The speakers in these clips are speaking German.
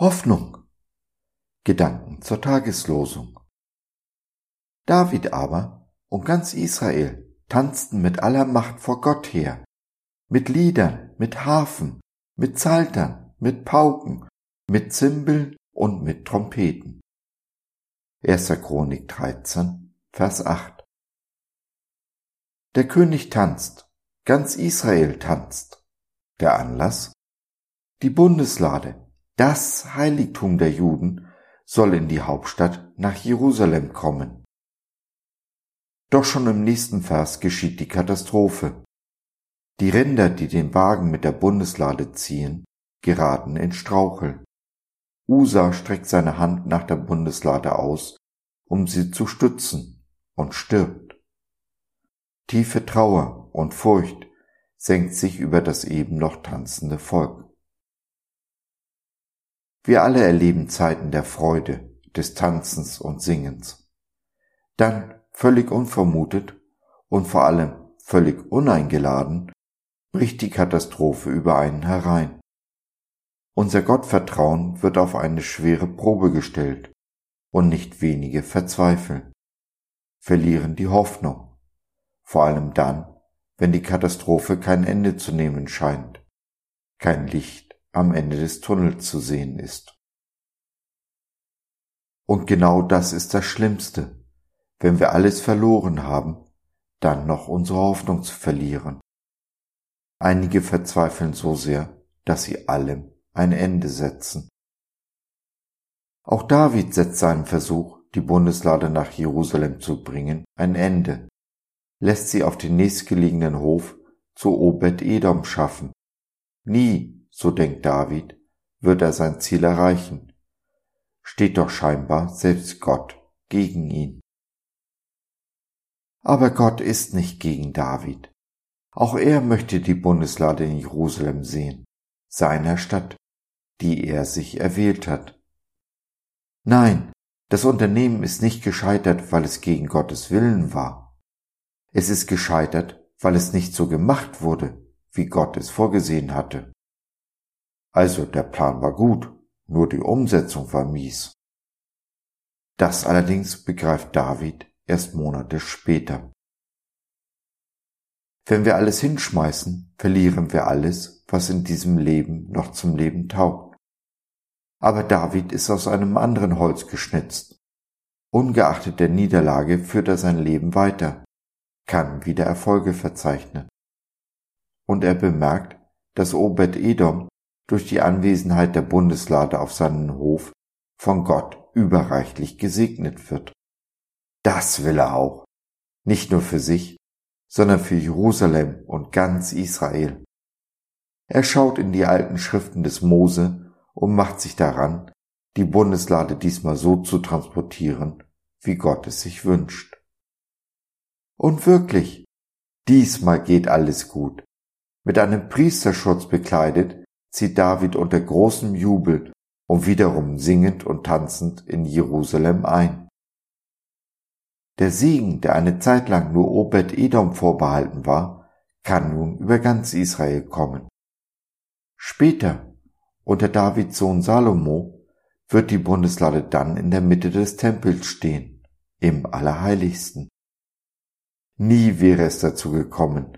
Hoffnung. Gedanken zur Tageslosung. David aber und ganz Israel tanzten mit aller Macht vor Gott her, mit Liedern, mit Harfen, mit Psaltern, mit Pauken, mit Zimbeln und mit Trompeten. 1. Chronik 13, Vers 8. Der König tanzt, ganz Israel tanzt. Der Anlass? Die Bundeslade, das Heiligtum der Juden, soll in die Hauptstadt nach Jerusalem kommen. Doch schon im nächsten Vers geschieht die Katastrophe. Die Rinder, die den Wagen mit der Bundeslade ziehen, geraten in Strauchel. Usa streckt seine Hand nach der Bundeslade aus, um sie zu stützen, und stirbt. Tiefe Trauer und Furcht senkt sich über das eben noch tanzende Volk. Wir alle erleben Zeiten der Freude, des Tanzens und Singens. Dann, völlig unvermutet und vor allem völlig uneingeladen, bricht die Katastrophe über einen herein. Unser Gottvertrauen wird auf eine schwere Probe gestellt und nicht wenige verzweifeln, verlieren die Hoffnung, vor allem dann, wenn die Katastrophe kein Ende zu nehmen scheint, kein Licht am Ende des Tunnels zu sehen ist. Und genau das ist das Schlimmste, wenn wir alles verloren haben, dann noch unsere Hoffnung zu verlieren. Einige verzweifeln so sehr, dass sie allem ein Ende setzen. Auch David setzt seinem Versuch, die Bundeslade nach Jerusalem zu bringen, ein Ende, lässt sie auf den nächstgelegenen Hof zu Obed Edom schaffen. Nie so denkt David, wird er sein Ziel erreichen. Steht doch scheinbar selbst Gott gegen ihn. Aber Gott ist nicht gegen David. Auch er möchte die Bundeslade in Jerusalem sehen, seiner Stadt, die er sich erwählt hat. Nein, das Unternehmen ist nicht gescheitert, weil es gegen Gottes Willen war. Es ist gescheitert, weil es nicht so gemacht wurde, wie Gott es vorgesehen hatte. Also der Plan war gut, nur die Umsetzung war mies. Das allerdings begreift David erst Monate später. Wenn wir alles hinschmeißen, verlieren wir alles, was in diesem Leben noch zum Leben taugt. Aber David ist aus einem anderen Holz geschnitzt. Ungeachtet der Niederlage führt er sein Leben weiter, kann wieder Erfolge verzeichnen. Und er bemerkt, dass Obed Edom durch die Anwesenheit der Bundeslade auf seinen Hof von Gott überreichlich gesegnet wird. Das will er auch, nicht nur für sich, sondern für Jerusalem und ganz Israel. Er schaut in die alten Schriften des Mose und macht sich daran, die Bundeslade diesmal so zu transportieren, wie Gott es sich wünscht. Und wirklich, diesmal geht alles gut. Mit einem Priesterschutz bekleidet zieht David unter großem Jubel und wiederum singend und tanzend in Jerusalem ein. Der Segen, der eine Zeit lang nur Obed Edom vorbehalten war, kann nun über ganz Israel kommen. Später, unter Davids Sohn Salomo, wird die Bundeslade dann in der Mitte des Tempels stehen, im Allerheiligsten. Nie wäre es dazu gekommen,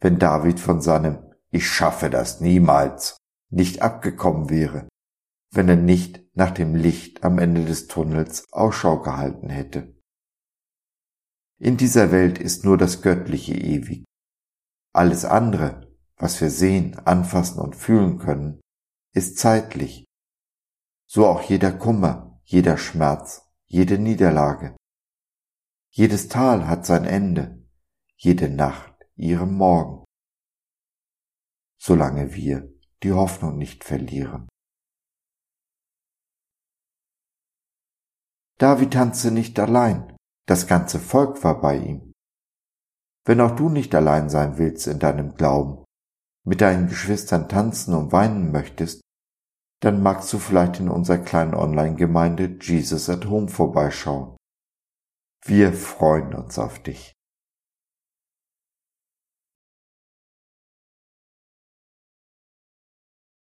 wenn David von seinem Ich schaffe das niemals nicht abgekommen wäre, wenn er nicht nach dem Licht am Ende des Tunnels Ausschau gehalten hätte. In dieser Welt ist nur das Göttliche ewig. Alles andere, was wir sehen, anfassen und fühlen können, ist zeitlich. So auch jeder Kummer, jeder Schmerz, jede Niederlage. Jedes Tal hat sein Ende, jede Nacht ihren Morgen. Solange wir die Hoffnung nicht verlieren. David tanzte nicht allein, das ganze Volk war bei ihm. Wenn auch du nicht allein sein willst in deinem Glauben, mit deinen Geschwistern tanzen und weinen möchtest, dann magst du vielleicht in unserer kleinen Online-Gemeinde Jesus at Home vorbeischauen. Wir freuen uns auf dich.